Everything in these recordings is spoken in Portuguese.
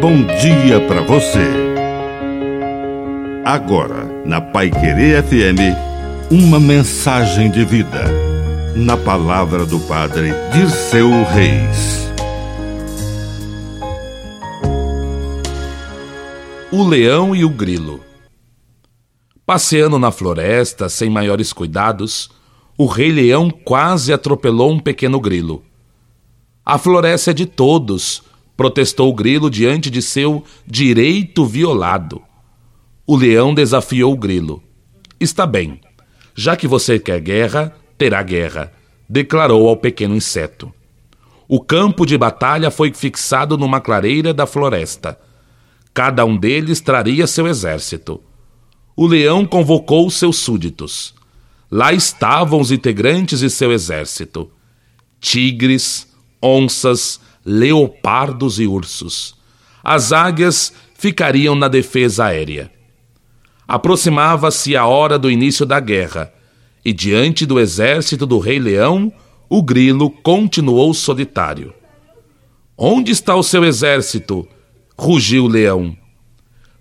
bom dia para você. Agora, na Pai Querer FM, uma mensagem de vida. Na palavra do Padre Dirceu Reis. O leão e o grilo. Passeando na floresta sem maiores cuidados, o rei leão quase atropelou um pequeno grilo. A floresta é de todos, protestou o grilo diante de seu direito violado. O leão desafiou o grilo. Está bem. Já que você quer guerra, terá guerra, declarou ao pequeno inseto. O campo de batalha foi fixado numa clareira da floresta. Cada um deles traria seu exército. O leão convocou seus súditos. Lá estavam os integrantes de seu exército: tigres, onças, leopardos e ursos. As águias ficariam na defesa aérea. Aproximava-se a hora do início da guerra, e diante do exército do Rei Leão, o grilo continuou solitário. Onde está o seu exército? rugiu o leão.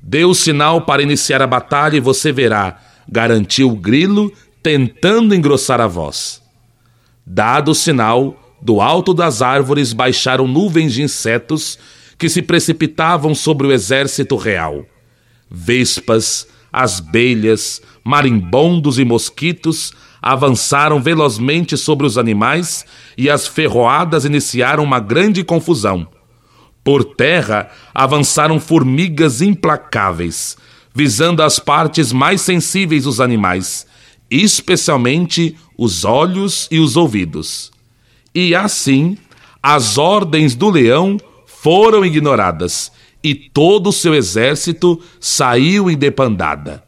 Dê o sinal para iniciar a batalha e você verá, garantiu o grilo, tentando engrossar a voz. Dado o sinal, do alto das árvores baixaram nuvens de insetos que se precipitavam sobre o exército real. Vespas, asbelhas, marimbondos e mosquitos avançaram velozmente sobre os animais e as ferroadas iniciaram uma grande confusão. Por terra avançaram formigas implacáveis, visando as partes mais sensíveis dos animais, especialmente os olhos e os ouvidos. E assim, as ordens do leão foram ignoradas e todo o seu exército saiu em depandada.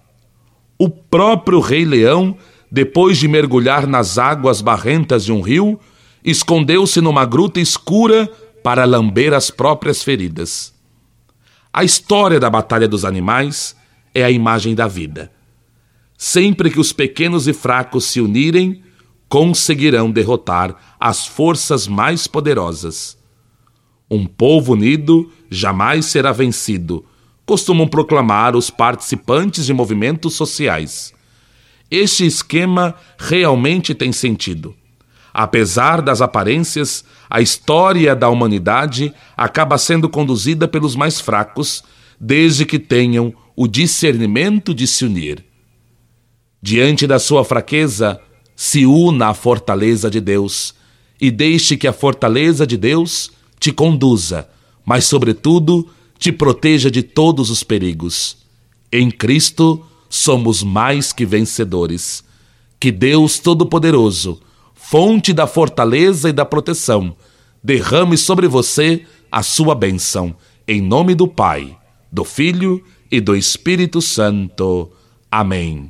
O próprio rei leão, depois de mergulhar nas águas barrentas de um rio, escondeu-se numa gruta escura para lamber as próprias feridas. A história da Batalha dos Animais é a imagem da vida. Sempre que os pequenos e fracos se unirem, conseguirão derrotar as forças mais poderosas. Um povo unido jamais será vencido, costumam proclamar os participantes de movimentos sociais. Este esquema realmente tem sentido. Apesar das aparências, a história da humanidade acaba sendo conduzida pelos mais fracos, desde que tenham o discernimento de se unir. Diante da sua fraqueza, se una à fortaleza de Deus e deixe que a fortaleza de Deus te conduza, mas, sobretudo, te proteja de todos os perigos. Em Cristo somos mais que vencedores. Que Deus Todo-Poderoso, fonte da fortaleza e da proteção, derrame sobre você a sua bênção. Em nome do Pai, do Filho e do Espírito Santo. Amém.